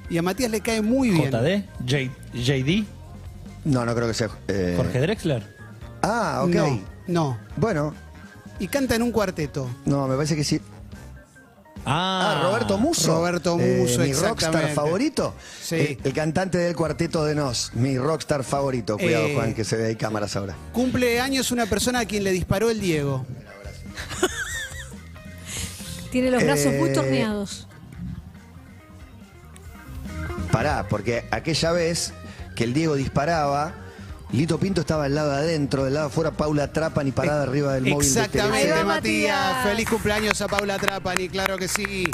Y a Matías le cae muy bien. JD, J- JD, No, no creo que sea. eh, Jorge Drexler. Ah, ok. No, no. Bueno, Y canta en un cuarteto. no, me parece que sí. Ah, Ah, Roberto Muso. Roberto Eh, Muso, mi rockstar favorito. Sí. El, el cantante del cuarteto de Nos. Mi rockstar favorito. Cuidado, Eh. Juan, que se ve ahí cámaras ahora. Cumple años una persona a quien le disparó el Diego. Tiene los brazos muy Eh, torneados. Pará, porque aquella vez que el Diego disparaba, Lito Pinto estaba al lado de adentro, del lado de afuera Paula Trapan y parada arriba del móvil Exactamente. Matías. Matías. Feliz cumpleaños a Paula Trapani, claro que sí.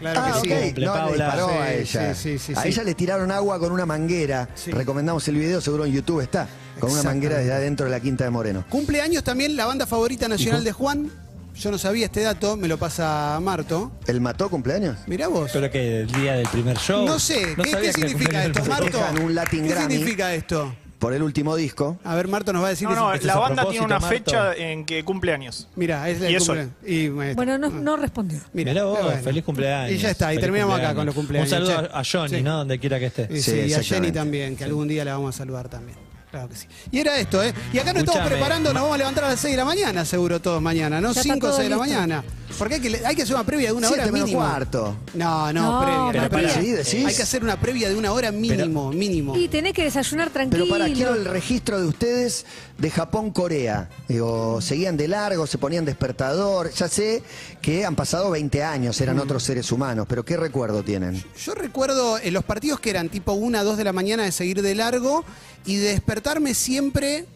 Claro Ah, que sí. No, le Paula. disparó a ella. sí, sí, sí, a sí. ella le tiraron agua con una manguera. Sí. Recomendamos el video, seguro en YouTube está. Con una manguera desde adentro de la Quinta de Moreno. Cumpleaños también la banda favorita nacional de Juan. Yo no sabía este dato, me lo pasa Marto. ¿El mató cumpleaños? Mirá vos. Pero que el día del primer show. No sé, ¿qué, significa el esto, Marto? Un Latin ¿Qué Grammy. significa esto? Por el último disco. A ver, Marto nos va a decir No, no, la banda tiene una Marto. fecha en que cumpleaños. Mira, es el Y eso. cumpleaños. Y, Bueno, no, no respondió. mira, Mirá vos, bueno. feliz cumpleaños. Y ya está, y Feliz terminamos acá con los cumpleaños. Un saludo che. a Johnny, Sí. ¿no? Donde quiera que esté. Y, Sí, sí, y a Jenny exactamente. también, que algún día la vamos a saludar también. Claro que sí. Y era esto, ¿eh? Y acá nos estamos Escuchame. preparando, nos vamos a levantar a las 6 de la mañana, seguro todos mañana, ¿no? Ya está 5 o todo 6 de la listo. mañana. Porque hay que, hay que hacer una previa de una Siete hora menos mínimo. cuarto. No, no, No, previa. pero previa. Sí, decís. Hay que hacer una previa de una hora mínimo, mínimo. Y tenés que desayunar tranquilo. Pero para, quiero el registro de ustedes de Japón-Corea. Digo, seguían de largo, se ponían despertador. Ya sé que han pasado 20 años, eran otros seres humanos, pero ¿qué recuerdo tienen? Yo recuerdo en los partidos que eran tipo 1, 2 de la mañana de seguir de largo y de despertarme siempre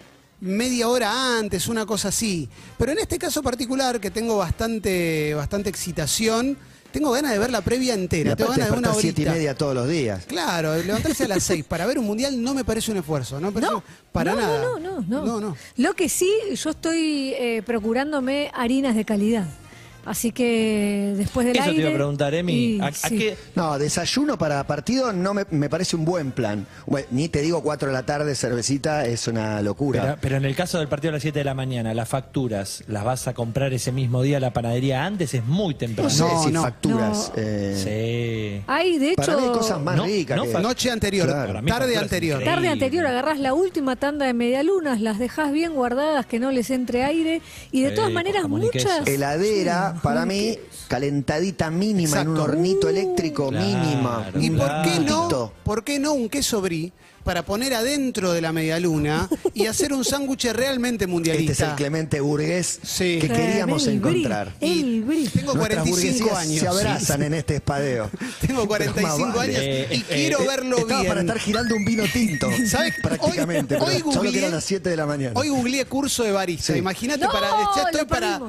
media hora antes, una cosa así. Pero en este caso particular, que tengo bastante, bastante excitación, tengo ganas de ver la previa entera. Tengo ganas de una despertar siete y horita. media todos los días. Claro, levantarse a las 6 para ver un mundial no me parece un esfuerzo, no me No, para no, nada. No, no, no, no, no. Lo que sí, yo estoy eh, procurándome harinas de calidad. Así que después del Eso te iba a preguntar, Emi. y- ¿A, a sí. qué? No, desayuno para partido no me, me parece un buen plan. Bueno, ni te digo 4 de la tarde, cervecita, es una locura. Pero, pero en el caso del partido a las 7 de la mañana, las facturas, ¿las vas a comprar ese mismo día a la panadería antes? Es muy temprano. no sé No, si no. facturas. No. eh, Sí. Hay, de hecho... Para mí hay cosas más No, ricas. no, que- fa- Noche anterior, Claro. Para mí tarde anterior. Tarde anterior agarrás la última tanda de medialunas, las dejás bien guardadas, que no les entre aire. Y de Sí, todas maneras, y muchas. queso. Heladera, Sí, para mí, calentadita mínima en un Exacto. hornito eléctrico Claro. mínima. ¿Y por qué no? ¿Por qué no un queso brie para poner adentro de la medialuna y hacer un sándwich realmente mundialista. Este es el Clemente Burgués Sí. que queríamos encontrar. Brie. Tengo Nuestras 45 burguesías años. Se abrazan en este espadeo. Tengo 45 Más vale. años Eh, y eh, quiero eh, verlo Estaba bien. para estar girando un vino tinto. ¿Sabes? Prácticamente. Hoy- hoy solo que googleé- eran las 7 de la mañana. Hoy googleé curso de barista. Sí. Imagínate No, para. Ya estoy para.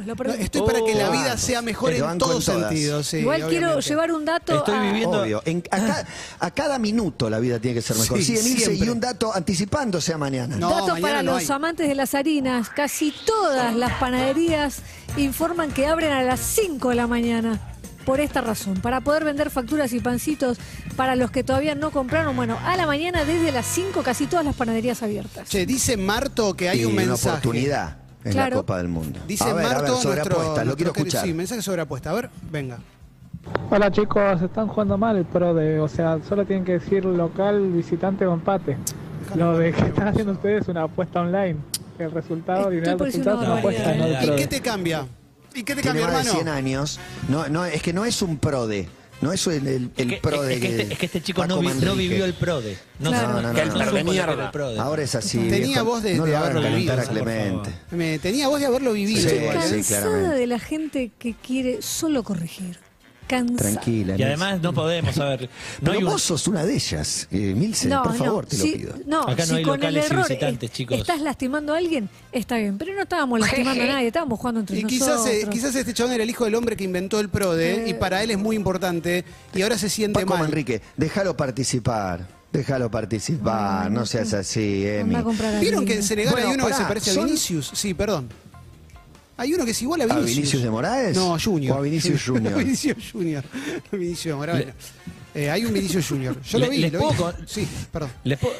que la Oh, vida sea mejor en todos sentidos. sí, Igual quiero llevar un dato Estoy a- viviendo- Obvio. En- a, ca- a cada minuto la vida tiene que ser mejor. Sí, Sí, Siempre. y un dato anticipándose a mañana. No, Dato mañana para no los hay. amantes de las harinas. Casi todas las panaderías informan que abren a las 5 de la mañana. Por esta razón, para poder vender facturas y pancitos para los que todavía no compraron, bueno, a la mañana desde las 5 casi todas las panaderías abiertas. Che, dice Marto que hay Y un una mensaje. oportunidad en Claro. la Copa del Mundo. Dice a ver, a Marto, ver, sobre nuestro, apuestas, lo quiero querido- escuchar. Sí, mensaje sobre apuesta. A ver, venga. Hola chicos, están jugando mal el pro de, o sea, solo tienen que decir local, visitante o empate. Lo de que están haciendo ustedes es una apuesta online. El resultado, el decir resultado es una apuesta, no barbaridad. pro ¿Y qué te cambia? ¿Y qué te cambia, más de hermano? 100 años. No, no, es que no es un prode. No es el, el, el Es que, pro de es que este, es que este chico no, vi- no vivió el PRODE. No, Claro. No, no, que no, el no. PRODE. Ahora es así. Tenía voz de- no de haberlo a vivido, por Clemente. Me tenía voz de haberlo vivido. Sí, igual. sí, Cansada de la gente que quiere solo corregir. Cansada. Tranquila. Y además no podemos, a ver, no Pero hay un- vos sos una de ellas. Eh, Milce, por favor, te lo si- pido. No, Acá no si hay con el locales y error visitantes, es- chicos. estás lastimando a alguien, está bien. Pero no estábamos lastimando a nadie, estábamos jugando entre Y quizás, nosotros. eh, quizás este chabón era el hijo del hombre que inventó el PRODE y para él es muy importante y ahora se siente Paco mal. Manrique, déjalo participar. Déjalo participar. No seas así, Emi. ¿Vieron que en. Senegal Bueno, hay uno que se parece son- a Vinicius? Sí, perdón. Hay uno que es igual a ¿A Vinicius. Vinicius de Moraes? No, Junior. ¿O a Vinicius Junior? Vinicius Junior. Vinicius de Moraes. no. Eh, hay un Vinicius Junior. Yo Le- lo vi, les lo vi. puedo con- Sí, perdón. ¿Les puedo,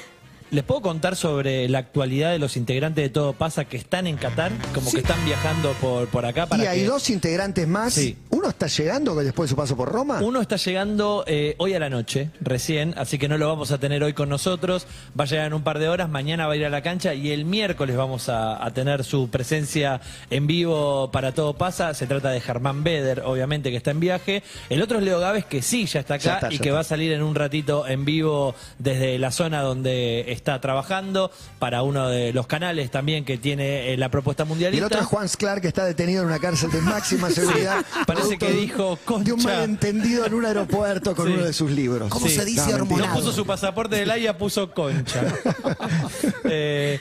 les puedo contar sobre la actualidad de los integrantes de Todo Pasa que están en Qatar? Como que están viajando por, por acá para Y hay que- dos integrantes más. Sí. Uno está llegando después de su paso por Roma. Uno está llegando eh, hoy a la noche, recién, así que no lo vamos a tener hoy con nosotros. Va a llegar en un par de horas, mañana va a ir a la cancha y el miércoles vamos a, a tener su presencia en vivo para Todo Pasa. Se trata de Germán Beder, obviamente, que está en viaje. El otro es Leo Gávez, que sí, ya está acá Ya está, y que está. va a salir en un ratito en vivo desde la zona donde está trabajando para uno de los canales también que tiene eh, la propuesta Y mundialista. el otro es Juan Sclar, que está detenido en una cárcel de máxima seguridad. Parece que dijo, De un "Concha". malentendido en un aeropuerto con Sí. uno de sus libros. ¿Cómo se dice mentira. hormonado? No puso su pasaporte de la puso concha. Eh,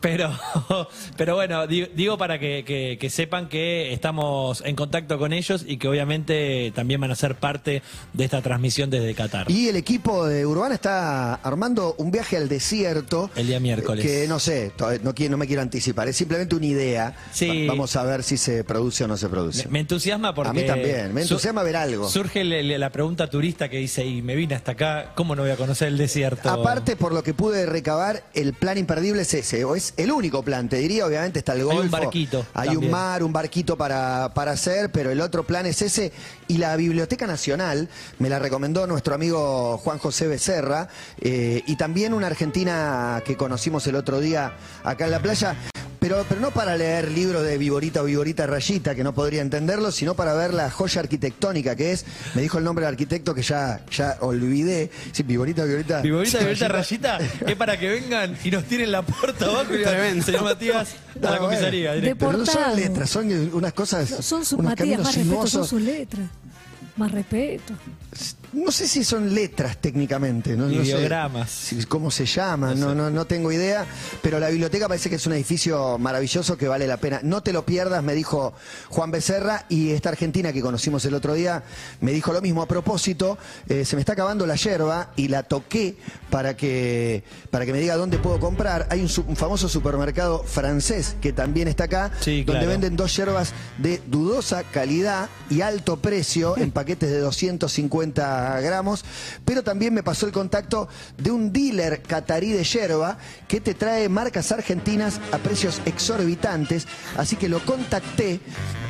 pero, pero bueno, di- digo, para que, que- que sepan que estamos en contacto con ellos y que obviamente también van a ser parte de esta transmisión desde Qatar. Y el equipo de Urbana está armando un viaje al desierto. El día miércoles. Que no sé, no, no me quiero anticipar. Es simplemente una idea. Sí. Va- Vamos a ver si se produce o no se produce. Me, me entusiasma porque... A mí también, me entusiasma ver algo. Surge le- le- la pregunta turista que dice, y me vine hasta acá, ¿cómo no voy a conocer el desierto? Aparte, por lo que pude recabar, el plan imperdible es ese, o es el único plan, te diría, obviamente está el Hay Golfo. un barquito Hay un mar, un barquito para, para hacer, pero el otro plan es ese. Y la Biblioteca Nacional me la recomendó nuestro amigo Juan José Becerra, eh, y también una argentina que conocimos el otro día acá en la playa. Pero, pero no para leer libros de Viborita o Viborita Rayita, que no podría entenderlo, sino para ver la joya arquitectónica que es. Me dijo el nombre del arquitecto que ya, ya olvidé. Sí, Viborita, Viborita. Viborita, Viborita, Rayita, es para que vengan y nos tiren la puerta abajo y Tremendo. señor Matías, a la comisaría. directo. Pero no son letras, son unas cosas. Son sus Matías, más respeto, son sus letras. Más respeto. No sé si son letras técnicamente, no, no sé si- cómo se llaman, no, no, no tengo idea, pero la biblioteca parece que es un edificio maravilloso que vale la pena. No te lo pierdas, me dijo Juan Becerra, y esta Argentina que conocimos el otro día me dijo lo mismo a propósito, eh, se me está acabando la yerba y la toqué para que, para que me diga dónde puedo comprar. Hay un, su- un famoso supermercado francés que también está acá, Sí, donde claro. venden dos yerbas de dudosa calidad y alto precio en paquetes de 250 gramos, pero también me pasó el contacto de un dealer catarí de yerba que te trae marcas argentinas a precios exorbitantes, así que lo contacté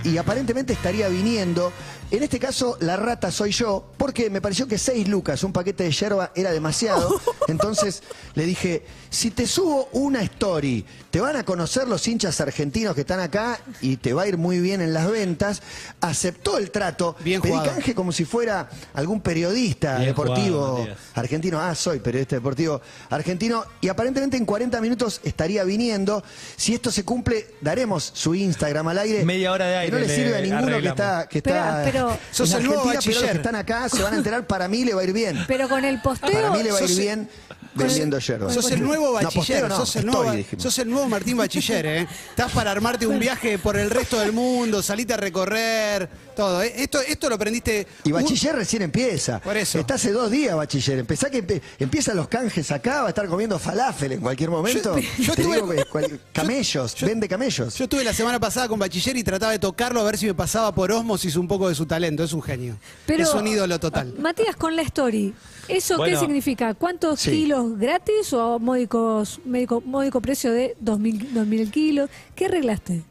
y aparentemente estaría viniendo En este caso, la rata soy yo, porque me pareció que seis lucas, un paquete de yerba, era demasiado. Entonces le dije, si te subo una story, te van a conocer los hinchas argentinos que están acá y te va a ir muy bien en las ventas. Aceptó el trato. Bien Pedí jugado. canje como si fuera algún periodista Bien deportivo jugado, Matías. argentino. Ah, soy periodista deportivo argentino. Y aparentemente en 40 minutos estaría viniendo. Si esto se cumple, daremos su Instagram al aire. Media hora de Que aire no le le sirve a ninguno que arreglamos. está, que Pero- está pero- Sos en el nuevo Argentina, pero los que están acá se van a enterar. Para mí le va a ir bien. Pero con el posteo. Para mí le va a ir sos- bien vendiendo yerba. Sos el nuevo bachiller, no, sos, el estoy, nuevo, sos el nuevo Martín Bachiller, ¿eh? Estás para armarte un viaje por el resto del mundo, salite a recorrer, todo. ¿eh? Esto, esto lo aprendiste. Y un- bachiller recién empieza. Por eso. Está hace dos días bachiller. Empezá que empe- empiezan los canjes acá, va a estar comiendo falafel en cualquier momento. Yo- yo Te tuve- digo que cual- camellos, yo- vende camellos. Yo estuve la semana pasada con Bachiller y trataba de tocarlo a ver si me pasaba por osmosis un poco de su talento. Es un genio. Pero, es un ídolo total. Matías, con la story, ¿eso Bueno. qué significa? ¿Cuántos Sí. kilos gratis o módicos, módico, módico precio de 2.000 2.000 el kilo? ¿Qué arreglaste?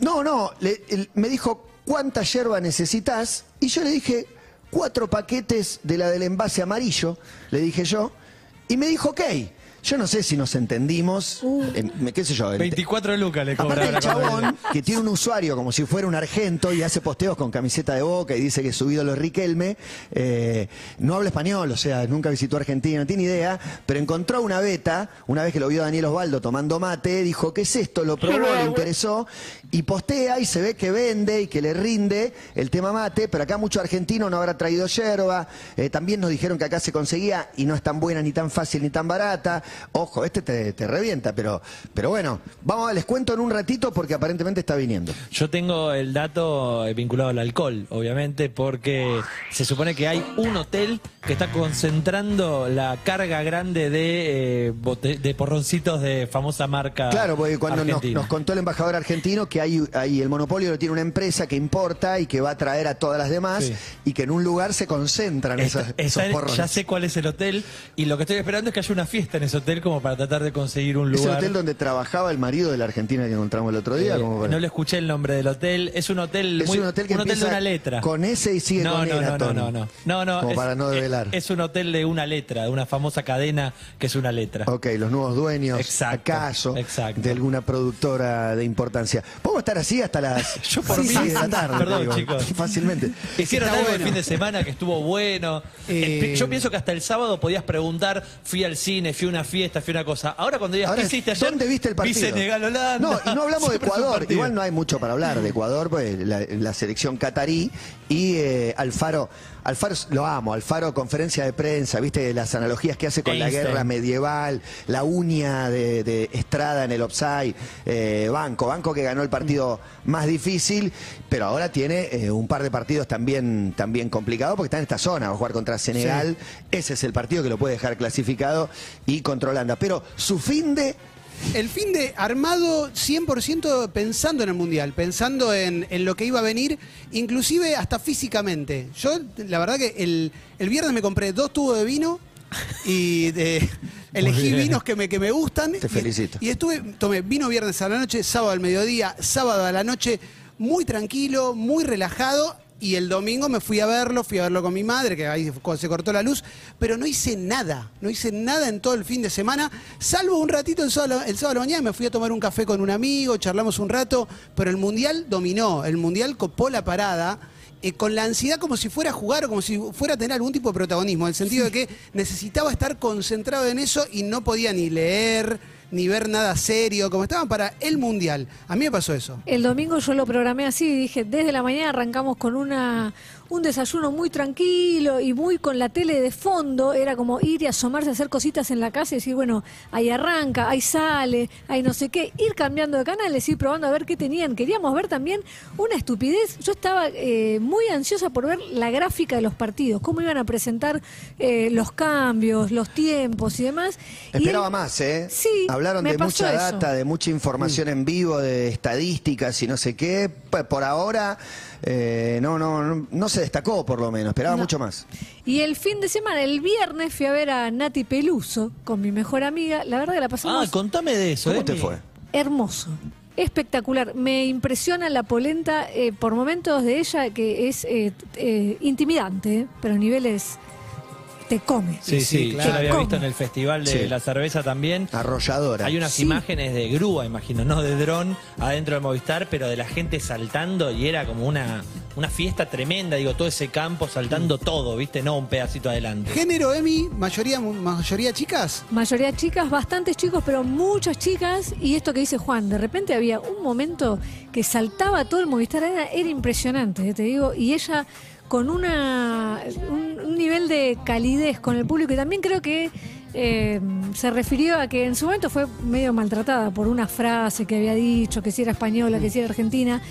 No, no, le- me dijo, ¿cuánta yerba necesitas? Y yo le dije, cuatro paquetes de la del envase amarillo, le dije yo. Y me dijo, ok. Yo no sé si nos entendimos, Uh. qué sé yo. el- 24 lucas le cobra Aparte el ahora cuando chabón, que tiene un usuario como si fuera un argento y hace posteos con camiseta de boca y dice que su ídolo es Riquelme, eh, no habla español, o sea, nunca visitó Argentina, no tiene idea, pero encontró una beta, una vez que lo vio Daniel Osvaldo tomando mate, dijo, ¿qué es esto? Lo probó, le interesó, y postea y se ve que vende y que le rinde el tema mate, pero acá mucho argentino no habrá traído yerba, eh, también nos dijeron que acá se conseguía y no es tan buena, ni tan fácil, ni tan barata, ojo, este te, te revienta, pero, pero bueno, vamos a les cuento en un ratito porque aparentemente está viniendo. Yo tengo el dato eh, vinculado al alcohol, obviamente, porque se supone que hay un hotel que está concentrando la carga grande de, eh, bote- de porroncitos de famosa marca. Claro, porque cuando nos, contó el embajador argentino que hay, hay el monopolio lo tiene una empresa que importa y que va a traer a todas las demás Sí. y que en un lugar se concentran Está- esos en- porrones. ya sé cuál es el hotel y lo que estoy esperando es que haya una fiesta en ese hotel como para tratar de conseguir un ¿Es el lugar. hotel donde trabajaba el marido de la Argentina que encontramos el otro día? Eh, como para- no le escuché el nombre del hotel. Es un hotel Es muy- un hotel que de una letra. con S y sigue no, con no, no, no, no, no, no, no. Como es, para no develar. Es, un hotel de una letra, de una famosa cadena que es una letra. Ok, los nuevos dueños, Exacto, acaso, exacto. de alguna productora de importancia. ¿Podemos estar así hasta las Yo por seis mí- de la tarde? Perdón, chicos. Fácilmente. Hicieron algo el bueno. fin de semana que estuvo bueno. Eh, Eh, Yo pienso que hasta el sábado podías preguntar, fui al cine, fui a una fiesta, fui una cosa. Ahora cuando digas, Ahora, ¿qué hiciste ayer? ¿Dónde viste el partido? Vi Senegal, Holanda. No, y no hablamos de Ecuador. Igual no hay mucho para hablar de Ecuador, pues la, la selección catarí y eh, Alfaro. Alfaro lo amo, Alfaro conferencia de prensa, viste las analogías que hace con la guerra medieval, la uña de, de Estrada en el offside, eh, Banco, Banco que ganó el partido más difícil, pero ahora tiene eh, un par de partidos también, también complicados porque está en esta zona, va a jugar contra Senegal, ese es el partido que lo puede dejar clasificado y contra Holanda. Pero su fin de El fin de armado 100% pensando en el Mundial, pensando en, en lo que iba a venir, inclusive hasta físicamente. Yo, la verdad que el, el viernes me compré dos tubos de vino y de- elegí bien. vinos que me, que me gustan. Te y- felicito. Y, estuve, tomé vino viernes a la noche, sábado al mediodía, sábado a la noche, muy tranquilo, muy relajado. Y el domingo me fui a verlo, fui a verlo con mi madre, que ahí se cortó la luz, pero no hice nada, no hice nada en todo el fin de semana, salvo un ratito el sábado, el sábado a la mañana, me fui a tomar un café con un amigo, charlamos un rato, pero el Mundial dominó, el Mundial copó la parada. eh, con la ansiedad como si fuera a jugar o como si fuera a tener algún tipo de protagonismo, en el sentido de que necesitaba estar concentrado en eso y no podía ni leer, ni ver nada serio, como estaban para el Mundial. A mí me pasó eso. El domingo yo lo programé así y dije, desde la mañana arrancamos con una un desayuno muy tranquilo y muy con la tele de fondo, era como ir y asomarse a hacer cositas en la casa y decir, bueno, ahí arranca, ahí sale, ahí no sé qué, ir cambiando de canales, ir probando a ver qué tenían. Queríamos ver también una estupidez. Yo estaba eh, muy ansiosa por ver la gráfica de los partidos, cómo iban a presentar eh, los cambios, los tiempos y demás. Y Esperaba más, ¿eh? Sí, Hablaron de mucha eso. data, de mucha información en vivo, de estadísticas y no sé qué. Por ahora eh, no, no, no, no se destacó por lo menos, esperaba No. mucho más. Y el fin de semana, el viernes, fui a ver a Nati Peluso con mi mejor amiga. La verdad que la pasamos Ah, contame de eso. ¿Cómo eh, te fue? hermoso. espectacular. Me impresiona la polenta eh, por momentos de ella que es eh, eh, intimidante, ¿eh? pero a niveles te come. Sí, sí, Sí, claro. yo la había visto en el festival de Sí. la cerveza también. Arrolladora. Hay unas Sí. imágenes de grúa, imagino, no de dron, adentro del Movistar, pero de la gente saltando y era como una, una fiesta tremenda, digo, todo ese campo saltando todo, ¿viste? No un pedacito adelante. Género, Emi, mayoría, mayoría chicas. Mayoría chicas, bastantes chicos, pero muchas chicas. Y esto que dice Juan, de repente había un momento que saltaba todo el Movistar, era, era impresionante, eh, te digo. Y ella con una, un, nivel de calidez con el público y también creo que eh, se refirió a que en su momento fue medio maltratada por una frase que había dicho, que si era española, que si era argentina.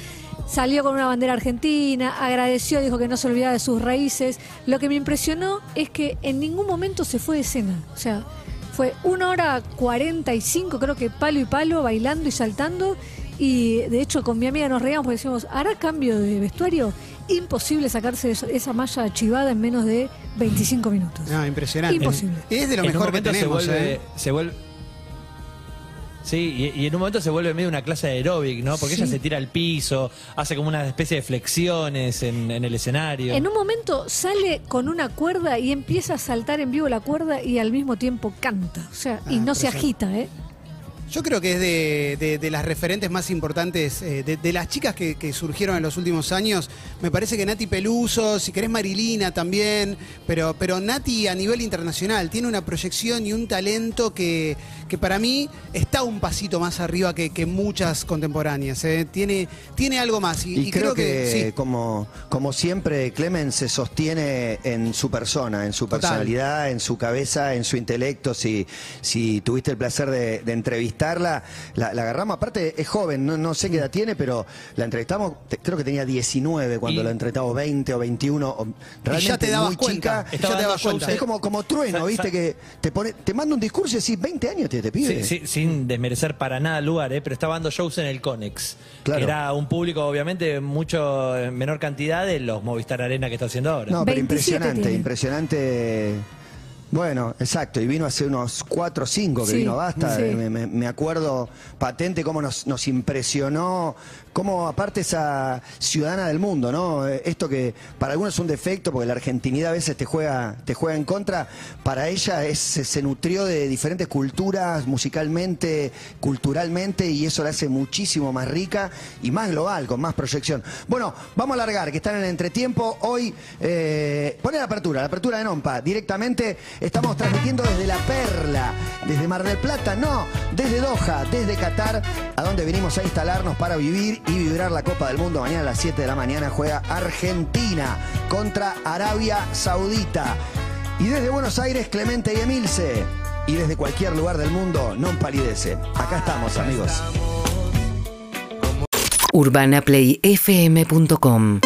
Salió con una bandera argentina, agradeció, dijo que no se olvidaba de sus raíces. Lo que me impresionó es que en ningún momento se fue de escena. O sea, fue una hora 45, creo que palo y palo, bailando y saltando. Y de hecho con mi amiga nos reíamos porque decíamos, ¿hará cambio de vestuario? Imposible sacarse eso- esa malla chivada en menos de 25 minutos. No, impresionante. Imposible. Es de lo mejor que tenemos. se vuelve, ¿eh? se vuelve Sí, y, y en un momento se vuelve medio una clase de aeróbic, ¿no? Porque Sí. ella se tira al piso, hace como una especie de flexiones en, en el escenario. En un momento sale con una cuerda y empieza a saltar en vivo la cuerda y al mismo tiempo canta. O sea, y Ah, no se agita, ¿eh? Yo creo que es de, de- de las referentes más importantes, eh, de, de las chicas que, que surgieron en los últimos años. Me parece que Nati Peluso, si querés Marilina también, pero, pero Nati a nivel internacional tiene una proyección y un talento que, que para mí está un pasito más arriba que, que muchas contemporáneas. eh. Tiene, tiene algo más. Y, Y, y creo, que, sí. como, como siempre, Clemen se sostiene en su persona, en su Total. personalidad, en su cabeza, en su intelecto. Si, si tuviste el placer de, de entrevistarla, la, la agarramos. Aparte, es joven, no, no sé qué edad tiene, pero la entrevistamos, te- creo que tenía 19 cuando Y- la entrevistamos, 20 o 21. o- realmente ya te dabas muy cuenta, chica. ya Estaba te dabas cuenta. Es como, como trueno, ¿viste? Que te pone, te manda un discurso y decís 20 años te, te pide. Sí, sí, sin desmerecer para nada el lugar, ¿eh? pero estaba dando shows en el Conex. Claro. Era un público, obviamente, mucho en menor cantidad de los Movistar Arena que está haciendo ahora. No, pero 27 impresionante, tiene. impresionante. Bueno, exacto, y vino hace unos 4 o 5 que Sí, vino basta. sí. Me- me acuerdo patente cómo nos, nos impresionó, cómo aparte esa ciudadana del mundo, ¿no? Eh, Esto que para algunos es un defecto, porque la argentinidad a veces te juega, te juega en contra, para ella es, se, nutrió de diferentes culturas, musicalmente, culturalmente, y eso la hace muchísimo más rica y más global, con más proyección. Bueno, vamos a largar, que están en el entretiempo. Hoy, eh, pone la apertura, la apertura de Nompa, directamente estamos transmitiendo desde La Perla, desde Mar del Plata, no, desde Doha, desde Qatar, a donde venimos a instalarnos para vivir y vibrar la Copa del Mundo. Mañana a las 7 de la mañana juega Argentina contra Arabia Saudita. Y desde Buenos Aires, Clemente y Emilce. Y desde cualquier lugar del mundo, no palidece. Acá estamos, amigos. urbanaplayfm.com